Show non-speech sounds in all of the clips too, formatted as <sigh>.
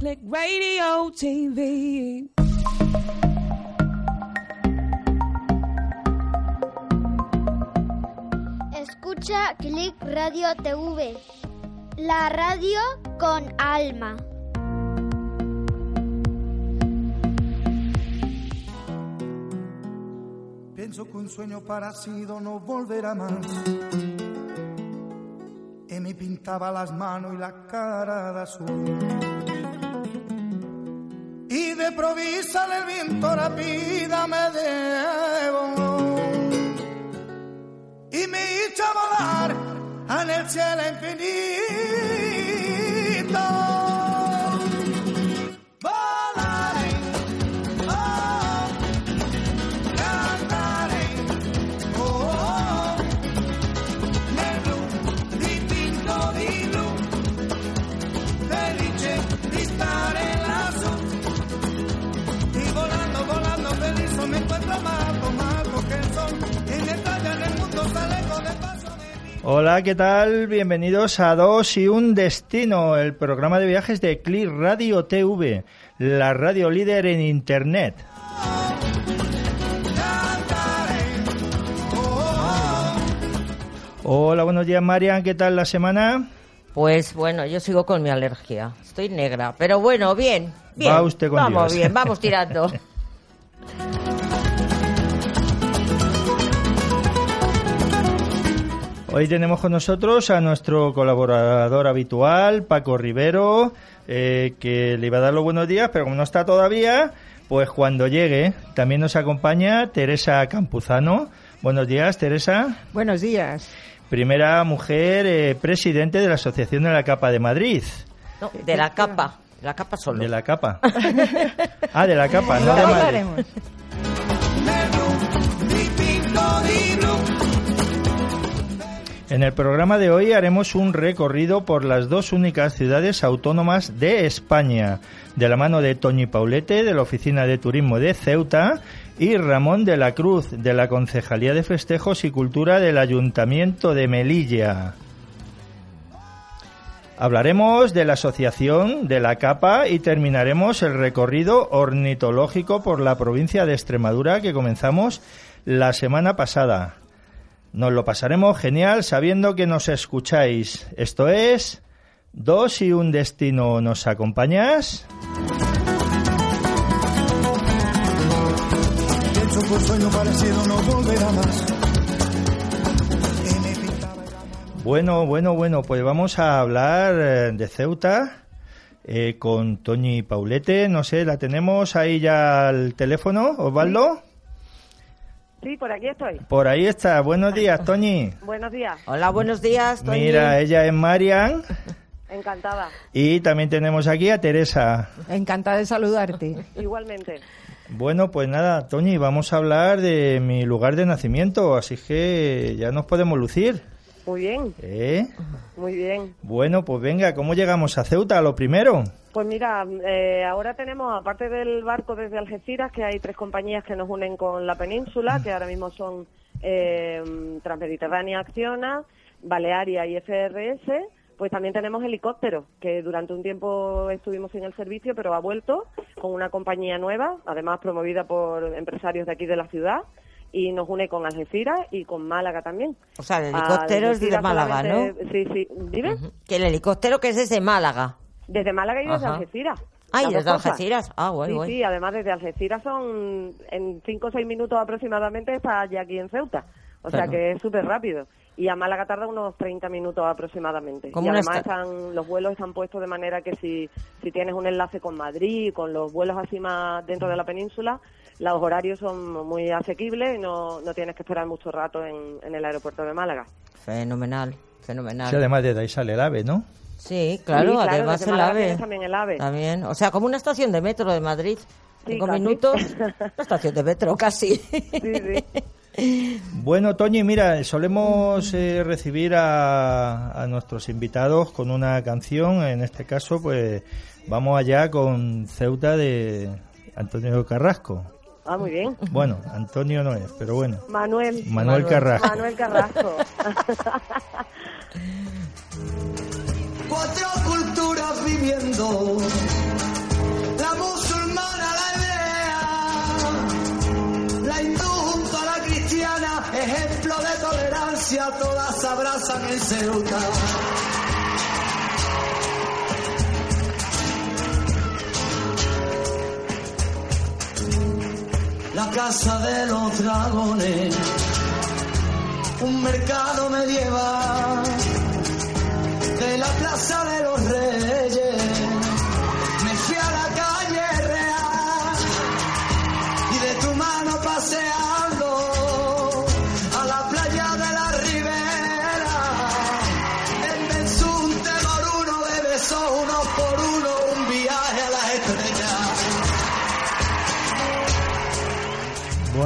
Click Radio TV. Escucha Click Radio TV, la radio con alma. Pienso que un sueño parecido no volverá más. Y me pintaba las manos y la cara de azul. Y de provisa el viento rápida me debo. Y me hizo volar en el cielo infinito. Hola, ¿qué tal? Bienvenidos a Dos y un Destino, el programa de viajes de Clear Radio TV, la radio líder en Internet. Hola, buenos días, Marian. ¿Qué tal la semana? Pues bueno, yo sigo con mi alergia. Estoy negra, pero bueno, bien. bien. Va usted con Vamos Dios. bien, vamos tirando. <laughs> Hoy tenemos con nosotros a nuestro colaborador habitual, Paco Rivero, eh, que le iba a dar los buenos días, pero como no está todavía, pues cuando llegue también nos acompaña Teresa Campuzano. Buenos días, Teresa. Buenos días. Primera mujer eh, presidente de la Asociación de la Capa de Madrid. No, de la capa, la capa solo. De la capa. Ah, de la capa, no de Madrid. En el programa de hoy haremos un recorrido por las dos únicas ciudades autónomas de España, de la mano de Toñi Paulete, de la Oficina de Turismo de Ceuta, y Ramón de la Cruz, de la Concejalía de Festejos y Cultura del Ayuntamiento de Melilla. Hablaremos de la asociación de la capa y terminaremos el recorrido ornitológico por la provincia de Extremadura que comenzamos la semana pasada. Nos lo pasaremos genial sabiendo que nos escucháis. Esto es Dos y un destino. ¿Nos acompañas? Bueno, bueno, bueno, pues vamos a hablar eh, de Ceuta eh, con Toñi Paulete. No sé, ¿la tenemos ahí ya al teléfono, Osvaldo? Sí, por aquí estoy. Por ahí está. Buenos días, Toñi. Buenos días, Hola, buenos días, Toñi. Mira, ella es Marian encantada. y también tenemos aquí a Teresa. Encantada de saludarte. Igualmente. Bueno, pues nada, Toñi, vamos a hablar de mi lugar de nacimiento, así que ya nos podemos lucir. Muy bien, ¿Eh? muy bien. Bueno, pues venga, ¿cómo llegamos a Ceuta? Lo primero. Pues mira, eh, ahora tenemos, aparte del barco desde Algeciras, que hay tres compañías que nos unen con la península, que ahora mismo son eh, Transmediterránea Acciona, Balearia y FRS. Pues también tenemos helicópteros, que durante un tiempo estuvimos sin el servicio, pero ha vuelto con una compañía nueva, además promovida por empresarios de aquí de la ciudad, y nos une con Algeciras y con Málaga también. O sea, el helicóptero es de Málaga, ¿no? Sí, sí. ¿Dime? Que el helicóptero que es desde Málaga. Desde Málaga y desde Ajá. Algeciras. Ay, Las desde. Algeciras. Ah, guay, sí, guay. sí, además desde Algeciras son en 5 o 6 minutos aproximadamente está ya aquí en Ceuta. O sea que es súper rápido. Y a Málaga tarda unos 30 minutos aproximadamente. Y además están, los vuelos están puestos de manera que si, si tienes un enlace con Madrid, con los vuelos así más dentro de la península, los horarios son muy asequibles y no, no tienes que esperar mucho rato en, en el aeropuerto de Málaga. Fenomenal. Fenomenal. Sí, además de ahí sale el ave, ¿no? Sí, claro, Sí, claro, además el AVE. también el AVE. También, o sea, como una estación de metro de Madrid. Sí, Cinco casi. minutos, <laughs> una estación de metro casi. Sí, sí. Bueno, Toñi, mira, solemos eh, recibir a, a nuestros invitados con una canción. En este caso, pues vamos allá con Ceuta de Antonio Carrasco. Ah, muy bien. Bueno, Antonio no es, pero bueno. Manuel. Manuel Carrasco. Manuel Carrasco. Cuatro culturas viviendo, la musulmana, la hebrea, la hindú junto a la cristiana, ejemplo de tolerancia, todas abrazan en Ceuta. La casa de los dragones, un mercado medieval de la plaza de los reyes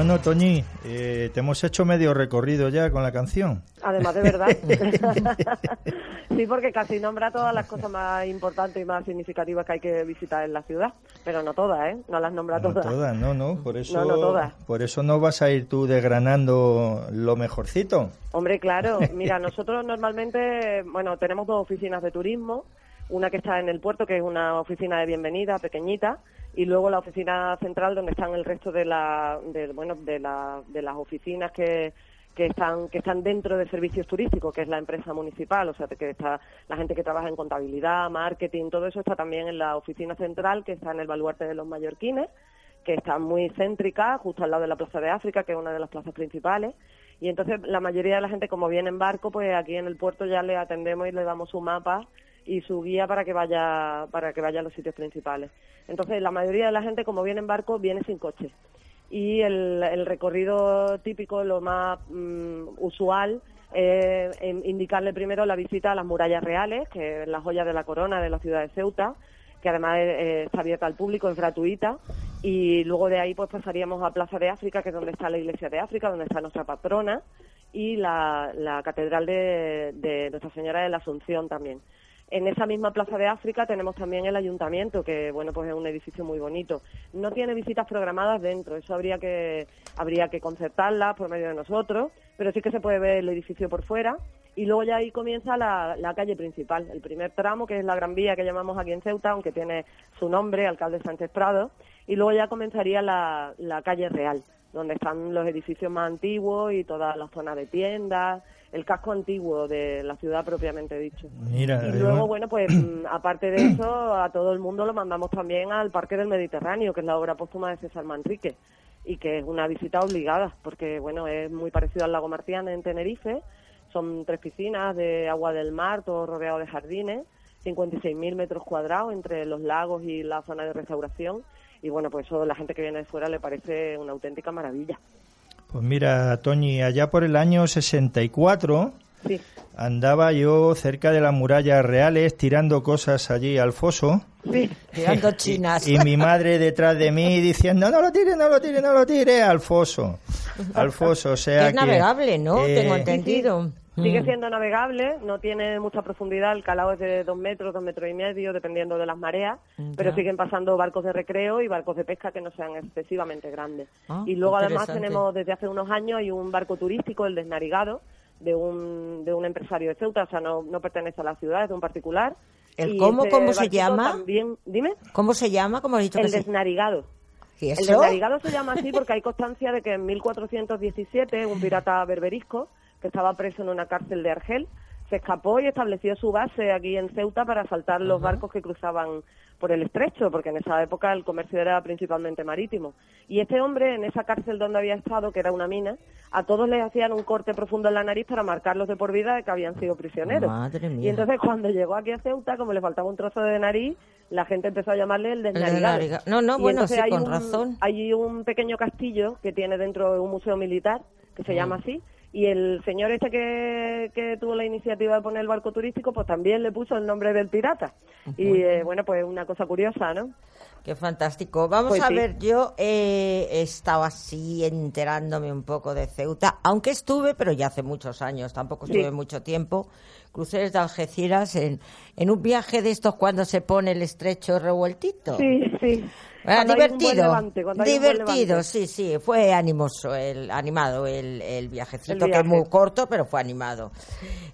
Bueno, Toñi, eh, te hemos hecho medio recorrido ya con la canción. Además de verdad. <laughs> sí, porque casi nombra todas las cosas más importantes y más significativas que hay que visitar en la ciudad. Pero no todas, ¿eh? No las nombra No todas. todas, no, no, por eso, No, no todas. por eso no vas a ir tú desgranando lo mejorcito. Hombre, claro. <laughs> Mira, nosotros normalmente, bueno, tenemos dos oficinas de turismo. Una que está en el puerto, que es una oficina de bienvenida pequeñita, y luego la oficina central donde están el resto de la, de, bueno, de, la, de las oficinas que, que están que están dentro de servicios turísticos, que es la empresa municipal, o sea, que está la gente que trabaja en contabilidad, marketing, todo eso está también en la oficina central, que está en el baluarte de los mallorquines, que está muy céntrica, justo al lado de la Plaza de África, que es una de las plazas principales. Y entonces la mayoría de la gente, como viene en barco, pues aquí en el puerto ya le atendemos y le damos su mapa y su guía para que vaya para que vaya a los sitios principales. Entonces la mayoría de la gente, como viene en barco, viene sin coche. Y el, recorrido típico, lo más mm, usual, eh, en indicarle primero la visita a las murallas reales, que es la joya de la corona de la ciudad de Ceuta, que además eh, está abierta al público, es gratuita. Y luego de ahí pues pasaríamos a Plaza de África, que es donde está la iglesia de África, donde está nuestra patrona, y la, la catedral de Nuestra Señora de la Asunción también. En esa misma Plaza de África tenemos también el ayuntamiento, que bueno, pues es un edificio muy bonito. No tiene visitas programadas dentro, eso habría que habría que concertarlas por medio de nosotros, pero sí que se puede ver el edificio por fuera y luego ya ahí comienza la, la calle principal, el primer tramo que es la Gran Vía que llamamos aquí en Ceuta, aunque tiene su nombre, alcalde Sánchez Prado, y luego ya comenzaría la, la calle real, donde están los edificios más antiguos y toda la zona de tiendas, el casco antiguo de la ciudad propiamente dicho. Mira, Y eh, luego, bueno, pues <clears throat> mm, aparte de eso, a todo el mundo lo mandamos también al Parque del Mediterráneo, que es la obra póstuma de César Manrique, y que es una visita obligada, porque, bueno, es muy parecido al lago Martián en Tenerife, son tres piscinas de agua del mar, todo rodeado de jardines, 56.000 metros cuadrados entre los lagos y la zona de restauración, y bueno, pues eso a la gente que viene de fuera le parece una auténtica maravilla. Pues mira, Toñi, allá por el año 64 Sí, andaba yo cerca de las murallas reales tirando cosas allí al foso. sí, Tirando <laughs> chinas. Y mi madre detrás de mí diciendo, no lo tire, no lo tire, no lo tire, al foso. Al foso, o sea es que... navegable, ¿no? eh, Tengo entendido. Sigue Mm. siendo navegable, no tiene mucha profundidad, el calado es de dos metros, dos metros y medio, dependiendo de las mareas, Ya. pero siguen pasando barcos de recreo y barcos de pesca que no sean excesivamente grandes. Ah, y luego además tenemos desde hace unos años hay un barco turístico, el Desnarigado, de un, de un empresario de Ceuta, o sea, no, no pertenece a la ciudad, es de un particular. ¿El cómo, cómo se llama? También, dime, ¿Cómo se llama? ¿Cómo has dicho que el se- Desnarigado. ¿Y El desnarigado se llama así porque hay constancia de que en 1417 un pirata berberisco que estaba preso en una cárcel de Argel se escapó y estableció su base aquí en Ceuta para asaltar los barcos que cruzaban por el estrecho, porque en esa época el comercio era principalmente marítimo. Y este hombre, en esa cárcel donde había estado, que era una mina, a todos les hacían un corte profundo en la nariz para marcarlos de por vida de que habían sido prisioneros. Madre mía. Y entonces cuando llegó aquí a Ceuta, como le faltaba un trozo de nariz, la gente empezó a llamarle el desnarigado. desnariga- No, no, Y bueno, sí, hay con un- razón. Hay un pequeño castillo que tiene dentro un museo militar que se llama así Y el señor este que, que tuvo la iniciativa de poner el barco turístico, pues también le puso el nombre del pirata. Y eh, bueno, pues una cosa curiosa, ¿no? Qué fantástico. Vamos Pues a sí. ver, yo eh, he estado así enterándome un poco de Ceuta, aunque estuve, pero ya hace muchos años, tampoco estuve Sí. mucho tiempo. Crucé desde Algeciras en, en un viaje de estos cuando se pone el estrecho revueltito. Sí, sí. Ah, divertido, levante, divertido, sí, sí, fue animoso, el, animado el, el viajecito, El que es viaje. muy corto, pero fue animado.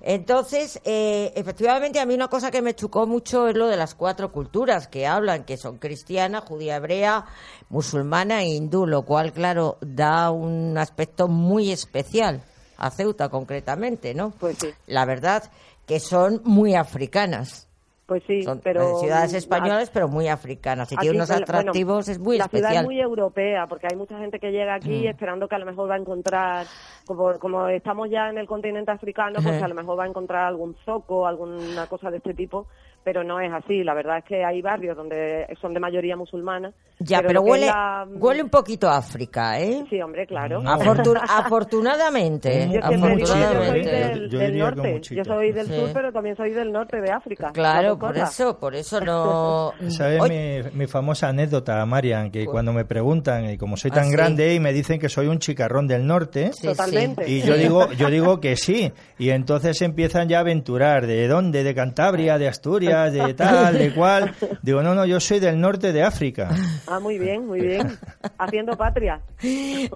Entonces, eh, efectivamente, a mí una cosa que me chocó mucho es lo de las cuatro culturas que hablan, que son cristiana, judía, hebrea, musulmana e hindú, lo cual, claro, da un aspecto muy especial a Ceuta concretamente, ¿no? Pues sí. La verdad que son muy africanas. Pues sí, Son pero... eh, ciudades españolas, pero muy africanas. Y tiene unos bueno, atractivos, es muy la especial. ciudad es muy europea, porque hay mucha gente que llega aquí Mm. esperando que a lo mejor va a encontrar, como, como estamos ya en el continente africano, pues a lo mejor va a encontrar algún zoco, alguna cosa de este tipo, pero no es así. La verdad es que hay barrios donde son de mayoría musulmana. Ya, pero, huele, la- huele un poquito a África, ¿eh? Sí, hombre, claro. Afortun- <laughs> afortunadamente, Yo digo que yo soy afortunadamente. del, Yo norte. Yo soy del Sí. sur, pero también soy del norte de África. Claro, por eso, por eso no. <laughs> ¿Sabes mi, mi famosa anécdota, Marian? Que cuando me preguntan, y como soy Ah, tan sí. grande, y me dicen que soy un chicarrón del norte, sí, Totalmente. y yo digo, yo digo que sí. Y entonces empiezan ya a aventurar. ¿De dónde? ¿De Cantabria? ¿De Asturias? <laughs> ¿De tal? ¿De cuál? Digo, no, no, yo soy del norte de África. Ah, muy bien, muy bien. <laughs> Haciendo patria.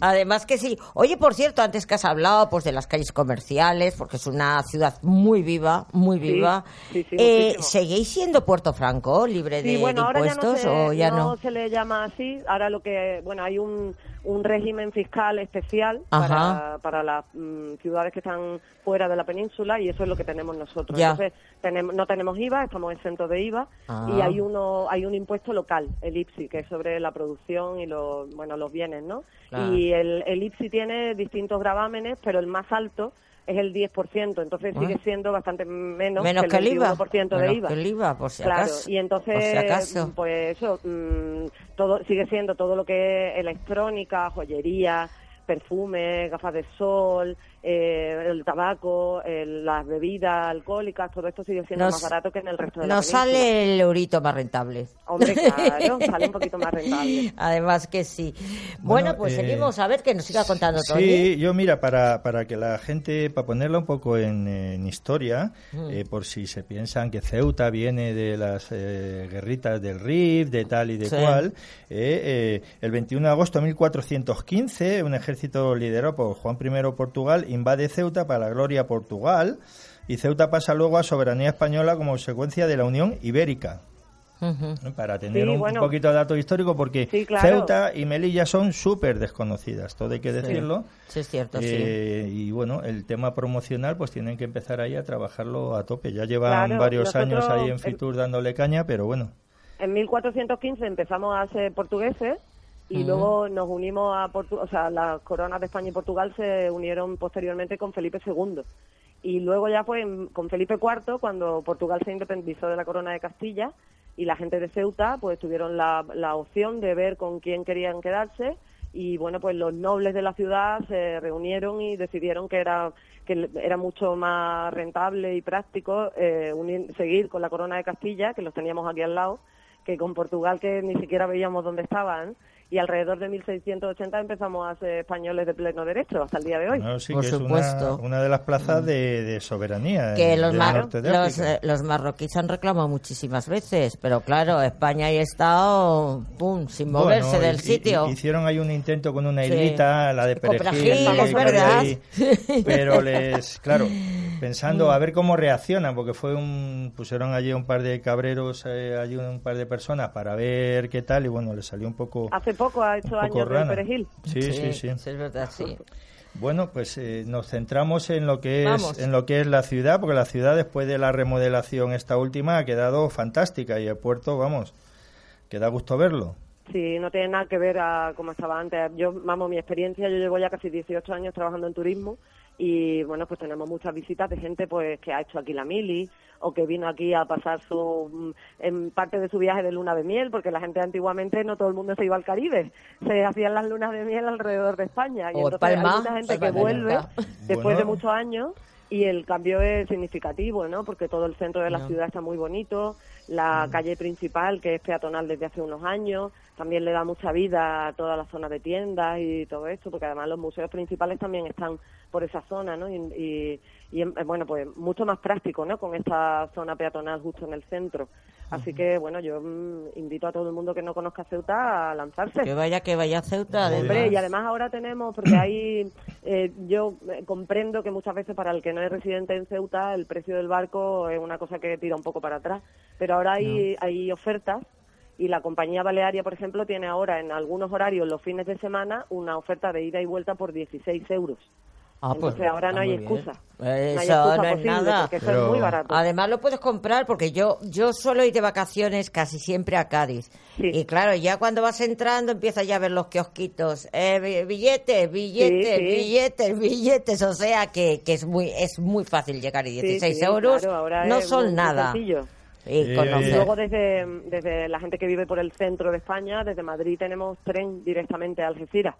Además que sí. Oye, por cierto, antes que has hablado pues de las calles comerciales, porque es una ciudad muy viva, muy viva. sí, sí, eh. ¿Seguís siendo Puerto Franco, libre de, bueno, de ahora ya no, impuestos se, o ya no no? se le llama así. Ahora lo que, bueno, hay un, un régimen fiscal especial para, para las mm, ciudades que están fuera de la península y eso es lo que tenemos nosotros. Ya. Entonces, tenemos, no tenemos IVA, estamos exentos de IVA Ah. y hay uno hay un impuesto local, el IPSI, que es sobre la producción y los, bueno, los bienes, ¿no? Claro. Y el, el IPSI tiene distintos gravámenes, pero el más alto es el 10%, entonces sigue siendo bastante menos, Menos que el IVA. 21% de Menos IVA. que el IVA, por si Claro, acaso. y entonces, si acaso. pues eso, mm, todo sigue siendo todo lo que es electrónica, joyería, perfume, gafas de sol, eh, el tabaco, el- las bebidas alcohólicas, todo esto sigue siendo Nos- más barato que en el resto de la Nos sale el eurito más rentable. Hombre, <laughs> claro, sale un poquito más rentable. Además que sí. Bueno, Bueno, pues eh, seguimos a ver que nos siga contando Tony. Sí, yo mira, para, para que la gente, para ponerla un poco en, en historia, Mm. eh, por si se piensan que Ceuta viene de las eh, guerritas del Rif, de tal y de Sí. cual, eh, eh, el 21 de agosto de 1415, un ejército liderado por Juan I de Portugal invade Ceuta para la gloria de Portugal y Ceuta pasa luego a soberanía española como consecuencia de la Unión Ibérica. Para tener Sí, un bueno. poquito de dato histórico, porque Sí, claro. Ceuta y Melilla son súper desconocidas, todo hay que decirlo. Sí, es cierto, sí. Eh, Y bueno, el tema promocional, pues tienen que empezar ahí a trabajarlo a tope. Ya llevan Claro, varios nosotros, años ahí en eh, Fitur dándole caña, pero bueno. En 1415 empezamos a ser portugueses y luego nos unimos a Portugal, o sea, las coronas de España y Portugal se unieron posteriormente con Felipe II. Y luego ya fue en- con Felipe IV cuando Portugal se independizó de la corona de Castilla y la gente de Ceuta pues tuvieron la, la opción de ver con quién querían quedarse y bueno pues los nobles de la ciudad se reunieron y decidieron que era que era mucho más rentable y práctico eh, unir- seguir con la corona de Castilla que los teníamos aquí al lado que con Portugal que ni siquiera veíamos dónde estaban y alrededor de 1680 empezamos a ser españoles de pleno derecho hasta el día de hoy. No, sí, Por que supuesto. es una, una de las plazas de, de soberanía que los, mar- los, eh, los marroquíes han reclamado muchísimas veces, pero claro, España y Estado, pum, sin moverse Bueno, del sitio. hi- Hicieron ahí un intento con una Sí. islita, la de Con Perejil, ahí, <laughs> pero les, claro, pensando a ver cómo reaccionan, porque fue un, pusieron allí un par de cabreros, eh, allí un par de personas para ver qué tal y bueno, les salió un poco, Hace poco ha hecho poco años de perejil. Sí, sí, sí. es verdad, sí. Bueno, pues eh, nos centramos en lo que es Vamos. en lo que es la ciudad, porque la ciudad después de la remodelación esta última ha quedado fantástica y el puerto, vamos, que da gusto verlo. Sí, no tiene nada que ver a como estaba antes. Yo, vamos, mi experiencia, yo llevo ya casi 18 años trabajando en turismo y bueno, pues tenemos muchas visitas de gente pues que ha hecho aquí la mili o que vino aquí a pasar su mm, en parte de su viaje de luna de miel, porque la gente antiguamente no todo el mundo se iba al Caribe, se hacían las lunas de miel alrededor de España y O en entonces hay mucha gente que vuelve después de muchos años y el cambio es significativo, ¿no? Porque todo el centro de la No. ciudad está muy bonito, la calle principal, que es peatonal desde hace unos años, también le da mucha vida a toda la zona de tiendas y todo esto, porque además los museos principales también están por esa zona, ¿no? Y, y- y, eh, bueno, pues mucho más práctico, ¿no? Con esta zona peatonal justo en el centro. Así que, bueno, yo mm, invito a todo el mundo que no conozca Ceuta a lanzarse. Que vaya, que vaya a Ceuta. Hombre, y además ahora tenemos, porque ahí eh, yo eh, comprendo que muchas veces para el que no es residente en Ceuta el precio del barco es una cosa que tira un poco para atrás, pero ahora hay, hay ofertas y la compañía Balearia, por ejemplo, tiene ahora en algunos horarios los fines de semana una oferta de ida y vuelta por 16 euros. Ah, pues, Entonces ahora no hay muy excusa. No hay Eso excusa no es posible nada. eso Pero- es muy barato. Además lo puedes comprar porque yo yo suelo ir de vacaciones casi siempre a Cádiz. Sí. Y claro, ya cuando vas entrando empiezas ya a ver los kiosquitos. Eh, bi- billetes, billetes, Sí, sí. billetes, billetes. O sea que, que es muy es muy fácil llegar y Sí, 16 sí, euros claro, ahora no son muy- muy nada. sencillo. Y conocer. Y luego desde, desde la gente que vive por el centro de España, desde Madrid tenemos tren directamente a Algeciras.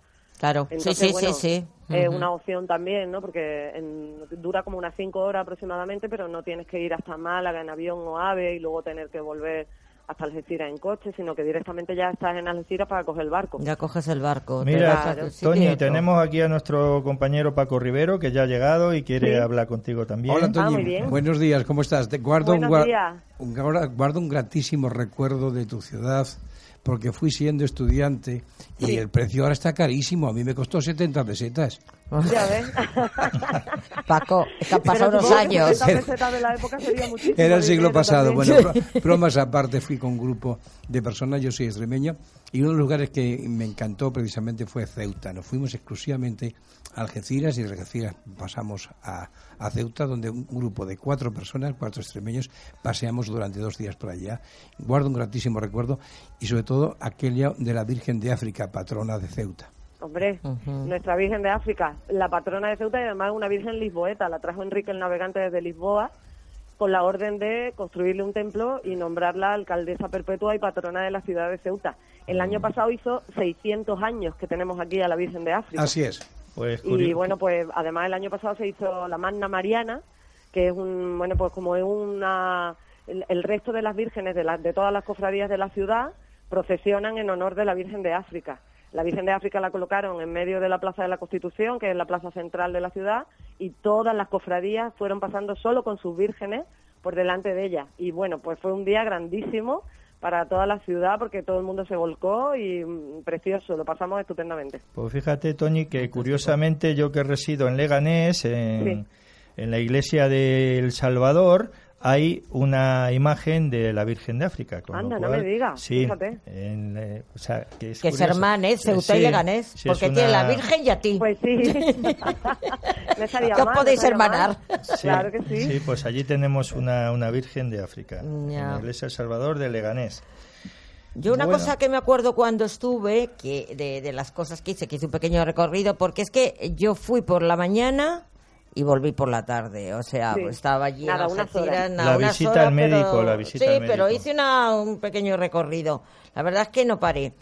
Claro, Entonces, sí, sí, bueno, sí, sí. Una opción también, ¿no? Porque en- dura como unas cinco horas aproximadamente, pero no tienes que ir hasta Málaga en avión o AVE y luego tener que volver hasta Algeciras en coche, sino que directamente ya estás en Algeciras para coger el barco. Ya coges el barco. te Mira, sitio y Tony, tenemos aquí a nuestro compañero Paco Rivero, que ya ha llegado y quiere Sí. hablar contigo también. Hola, Ah, Toñi. muy bien. Buenos días, ¿cómo estás? Te guardo, un, Buenos gua- días. un- guarda- guardo un gratísimo recuerdo de tu ciudad porque fui siendo estudiante y Sí. el precio ahora está carísimo. A mí me costó 70 pesetas. Ya <laughs> ves. <laughs> Paco, es que han pasado unos años. 70 pesetas de la época sería muchísimo Era el siglo pasado. también. Bueno, bro- bromas aparte, fui con un grupo de personas, yo soy extremeño, y uno de los lugares que me encantó precisamente fue Ceuta. Nos fuimos exclusivamente a Algeciras y de Algeciras pasamos a, a Ceuta, donde un grupo de cuatro personas, cuatro extremeños, paseamos durante dos días por allá. Guardo un gratísimo recuerdo y sobre todo aquella de la Virgen de África, patrona de Ceuta. Hombre, nuestra Virgen de África, la patrona de Ceuta y además una Virgen lisboeta, la trajo Enrique el Navegante desde Lisboa con la orden de construirle un templo y nombrarla alcaldesa perpetua y patrona de la ciudad de Ceuta. El año pasado hizo 600 años que tenemos aquí a la Virgen de África. Así es. Pues Y bueno, pues además el año pasado se hizo la Magna Mariana, que es un, bueno, pues como es una, el, el resto de las vírgenes de, la- de todas las cofradías de la ciudad procesionan en honor de la Virgen de África. La Virgen de África la colocaron en medio de la Plaza de la Constitución, que es la plaza central de la ciudad, y todas las cofradías fueron pasando solo con sus vírgenes por delante de ella. Y bueno, pues fue un día grandísimo para toda la ciudad porque todo el mundo se volcó y mm, precioso, lo pasamos estupendamente. Pues fíjate, Tony, que curiosamente yo que resido en Leganés, en, Sí. en la iglesia de El Salvador, hay una imagen de la Virgen de África. con lo Anda, no cual- me digas, Sí, fíjate. en, eh, o sea, que es Que es curioso. hermanes, Ceuta Sí, y Leganés. sí, porque tiene la una- Virgen y a ti. Pues sí. <laughs> <laughs> no Que os no podéis hermanar. Sí, Claro que sí. Sí, pues allí tenemos una, una Virgen de África, en la iglesia del Salvador de Leganés. Yo una Bueno. cosa que me acuerdo cuando estuve, que de, de las cosas que hice, que hice un pequeño recorrido, porque es que yo fui por la mañana y volví por la tarde, o sea, Sí. pues estaba allí Nada, en unas horas. nada, La unas visita horas, al médico, pero- la visita Sí, al pero médico. hice una, un pequeño recorrido. La verdad es que no paré.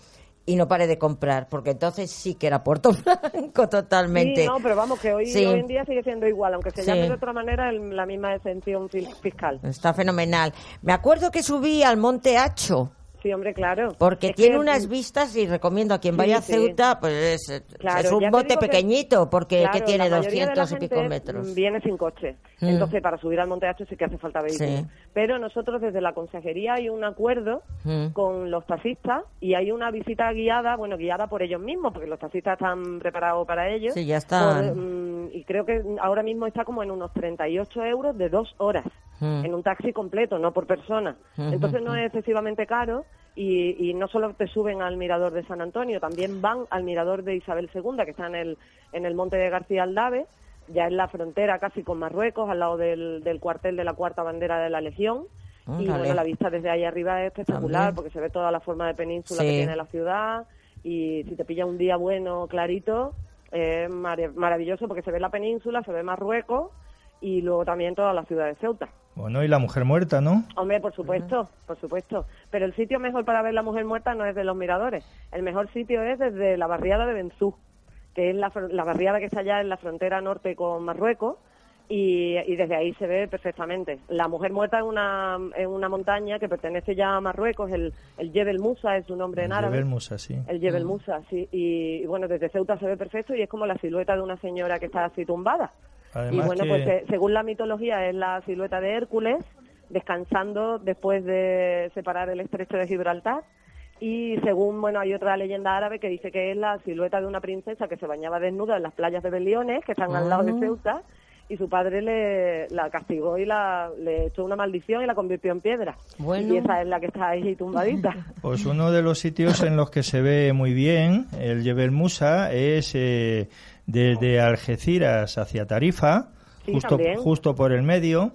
Y no paré de comprar, porque entonces sí que era Puerto <laughs> Blanco totalmente. Sí, no, pero vamos, que hoy, Sí. hoy en día sigue siendo igual, aunque se Sí. llame de otra manera, el- la misma exención fiscal. Está fenomenal. Me acuerdo que subí al Monte Hacho. Sí, hombre, claro. Porque Es tiene que- unas vistas y recomiendo a quien Sí, vaya a. Ceuta, pues es, Claro, es un te bote que- pequeñito, porque Claro, que tiene la mayoría de la 200 y pico metros. mm, Viene sin coche. Mm. Entonces, para subir al Monte Hacho sí que hace falta vehículo. Sí. Pero nosotros desde la consejería hay un acuerdo Mm. con los taxistas y hay una visita guiada, bueno, guiada por ellos mismos, porque los taxistas están preparados para ello. Sí, ya están. Por, mm, y creo que ahora mismo está como en unos 38 euros de dos horas. Mm. en un taxi completo, no por persona. Entonces no es excesivamente caro y, y no solo te suben al mirador de San Antonio, también van al mirador de Isabel II, que está en el, en el monte de García Aldave, ya en la frontera casi con Marruecos, al lado del, del cuartel de la Cuarta Bandera de la Legión. Y Ándale. bueno, la vista desde ahí arriba es espectacular También. porque se ve toda la forma de península Sí. que tiene la ciudad y si te pilla un día bueno, clarito, es mar- maravilloso porque se ve la península, se ve Marruecos y luego también toda la ciudad de Ceuta. Bueno, y la mujer muerta, ¿no? Hombre, por supuesto, por supuesto. Pero el sitio mejor para ver la mujer muerta no es de los miradores. El mejor sitio es desde la barriada de Benzú, que es la, la barriada que está allá en la frontera norte con Marruecos. Y, y desde ahí se ve perfectamente. La mujer muerta es una, es una montaña que pertenece ya a Marruecos, el, el Jebel Musa es su nombre en árabe. Jebel Musa, sí. El Jebel Musa, sí. Y, y bueno, desde Ceuta se ve perfecto y es como la silueta de una señora que está así tumbada. Además y bueno, que- pues eh, según la mitología es la silueta de Hércules descansando después de separar el estrecho de Gibraltar. Y según, bueno, hay otra leyenda árabe que dice que es la silueta de una princesa que se bañaba desnuda en las playas de Beliones, que están al lado de Ah. Ceuta, y su padre le, la castigó y la, le echó una maldición y la convirtió en piedra. Bueno. Y esa es la que está ahí tumbadita. <laughs> Pues uno de los sitios en los que se ve muy bien el Jebel Musa es eh, desde Algeciras hacia Tarifa, Sí, justo, también. justo por el medio,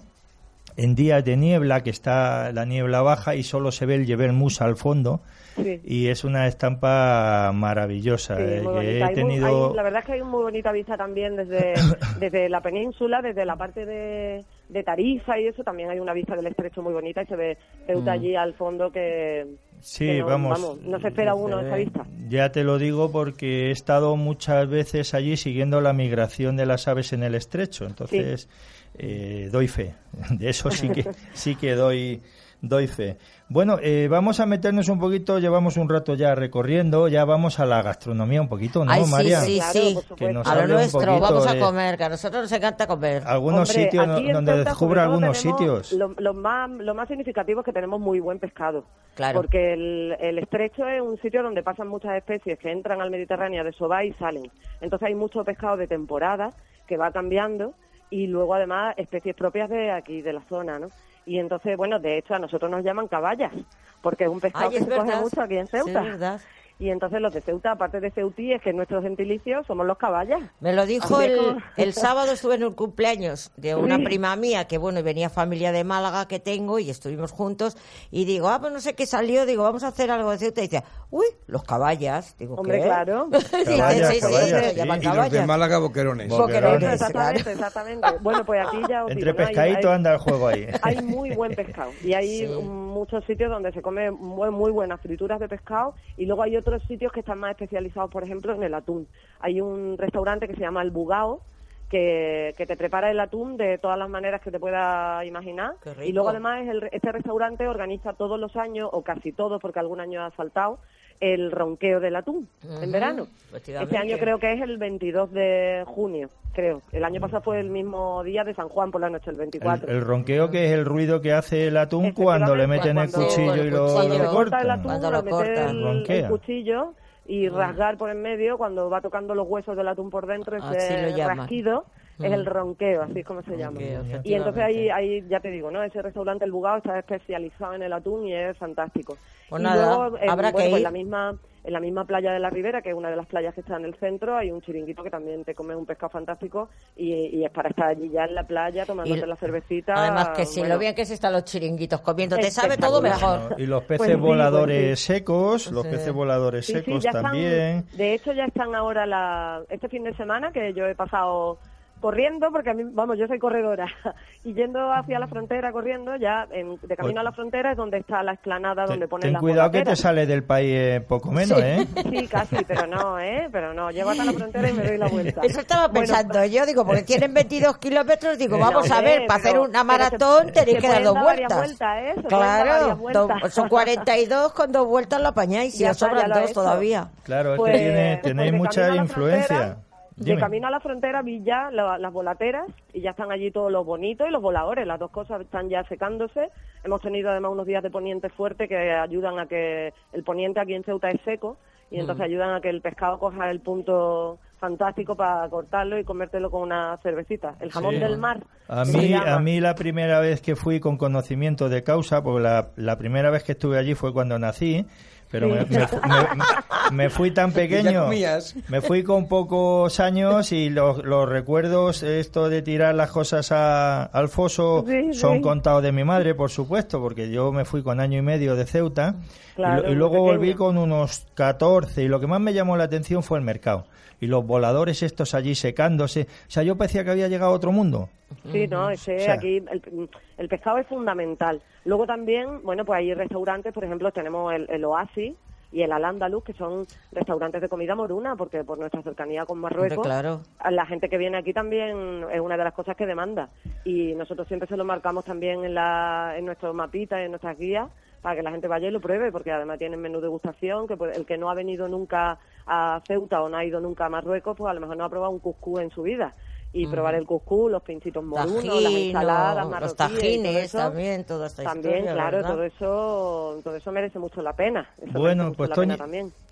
en días de niebla, que está la niebla baja y solo se ve el Jebel Musa al fondo. Sí. Y es una estampa maravillosa. Sí, eh, que he tenido hay- la verdad es que hay muy bonita vista también desde, <coughs> desde la península, desde la parte de, de Tarifa y eso. También hay una vista del estrecho muy bonita y se ve Ceuta Mm. allí al fondo que, Sí, no, vamos. no se espera uno esa Eh, vista. Ya te lo digo porque he estado muchas veces allí siguiendo la migración de las aves en el estrecho, entonces eh, doy fe. <laughs> De eso sí que <laughs> sí que doy doy fe. Bueno, eh, vamos a meternos un poquito. Llevamos un rato ya recorriendo. Ya vamos a la gastronomía un poquito, ¿no, Ay, sí, María? sí, sí. Que nos A lo nuestro, poquito vamos a comer, que a nosotros nos encanta comer. Algunos Hombre, sitios donde descubra algunos sitios. Lo, lo más, lo más significativo es que tenemos muy buen pescado. Claro. Porque el, el estrecho es un sitio donde pasan muchas especies que entran al Mediterráneo de Sobá y salen. Entonces hay mucho pescado de temporada que va cambiando y luego además especies propias de aquí, de la zona, ¿no? Y entonces, bueno, de hecho a nosotros nos llaman caballas, porque es un pescado Ay, que se coge mucho aquí en Sí, es Ceuta. verdad. Y entonces los de Ceuta, aparte de Ceutí, es que nuestro gentilicio somos los caballas. Me lo dijo el, como- el sábado, estuve en un cumpleaños de una Sí. prima mía, que bueno, y venía familia de Málaga que tengo y estuvimos juntos, y digo, ah, pues no sé qué salió, digo, vamos a hacer algo de Ceuta, y dice, uy, los caballas, digo, Hombre, ¿qué? claro. <laughs> Caballas, sí, sí, caballas, Y los de. Málaga, boquerones. Boquerones. Exactamente, exactamente. Bueno, pues aquí ya os Entre digo, ¿no? Hay- pescadito hay- anda el juego ahí. <laughs> hay muy buen pescado y hay Sí. muchos sitios donde se come muy, muy buenas frituras de pescado y luego hay otros sitios que están más especializados, por ejemplo, en el atún. Hay un restaurante que se llama El Bugao que, que te prepara el atún de todas las maneras que te puedas imaginar Qué rico. y luego además el- este restaurante organiza todos los años o casi todos porque algún año ha faltado el ronqueo del atún en verano. Este año creo que es el 22 de junio, creo. El año pasado fue el mismo día de San Juan por la noche, el 24. El, el ronqueo que es el ruido que hace el atún cuando le meten el cuchillo y lo, cuando lo le corta el cortan. atún, Cuando lo cortan. el, Ronquea. el cuchillo y rasgar por en medio cuando va tocando los huesos del atún por dentro, ese rasquido es Mm. el ronqueo, así es como se llama. Ronqueo, Y entonces ahí, ahí, ya te digo, ¿no? Ese restaurante El Bugao está especializado en el atún y es fantástico. Pues y nada, luego, en, habrá bueno, que pues la misma en la misma playa de la Ribera, que es una de las playas que está en el centro, hay un chiringuito que también te come un pescado fantástico y, y es para estar allí ya en la playa tomándote Y- la cervecita. Además que sí, bueno. lo bien que se están los chiringuitos comiendo, te sabe todo mejor. Y los peces Pues sí, voladores pues secos, los Sí. peces voladores Sí, sí, secos están- también. de hecho, ya están ahora la, este fin de semana que yo he pasado corriendo, porque a mí, vamos, yo soy corredora, <laughs> y yendo hacia la frontera corriendo, ya en- de camino Pues- a la frontera es donde está la explanada donde ponen ten las cuidado que te sale del país eh, poco menos, ¿eh? <laughs> Sí, casi, pero no, ¿eh? Pero no, llego hasta la frontera y me doy la <laughs> vuelta. Eso estaba Bueno, pensando yo, digo, porque tienen 22 kilómetros, digo, No, vamos a ver, para hacer una maratón se tenéis que dar dos vueltas. vueltas, ¿eh? Claro, vueltas. do- son 42, con dos vueltas lo apañáis y Ya sobran dos todavía. Claro, es Pues- que tiene- pues tenéis mucha la influencia. De camino a la frontera vi ya la- las volateras y ya están allí todos los bonitos y los voladores. Las dos cosas están ya secándose. Hemos tenido además unos días de poniente fuerte que ayudan a que el poniente aquí en Ceuta es seco y entonces ayudan a que el pescado coja el punto fantástico para cortarlo y comértelo con una cervecita. El jamón Sí. del mar. A mí, a mí la primera vez que fui con conocimiento de causa, porque la, la primera vez que estuve allí fue cuando nací, Pero me, me fu- me- me fui tan <laughs> pequeño, me fui con pocos años y los, los recuerdos, esto de tirar las cosas a- al foso, Sí, son sí. contados de mi madre, por supuesto, porque yo me fui con año y medio de Ceuta y Claro, luego volví con unos 14 y lo que más me llamó la atención fue el mercado. Y los voladores estos allí secándose. O sea, yo parecía que había llegado a otro mundo. Sí, no, ese O sea- aquí el, el pescado es fundamental. Luego también, bueno, pues hay restaurantes, por ejemplo, tenemos el, el Oasis y el Al-Andalus, que son restaurantes de comida moruna, porque por nuestra cercanía con Marruecos, claro. la gente que viene aquí también es una de las cosas que demanda. Y nosotros siempre se lo marcamos también en, la, en nuestros mapitas, en nuestras guías, para que la gente vaya y lo pruebe, porque además tienen menú de degustación, que pues, el que no ha venido nunca a Ceuta o no ha ido nunca a Marruecos, pues a lo mejor no ha probado un cuscús en su vida. Y probar el cuscús, los pinchitos morunos, las ensaladas marroquíes. los todo tajines eso. también, toda esta También, historia, claro, ¿verdad? todo eso, todo eso merece mucho la pena. Eso Bueno, pues Toñi.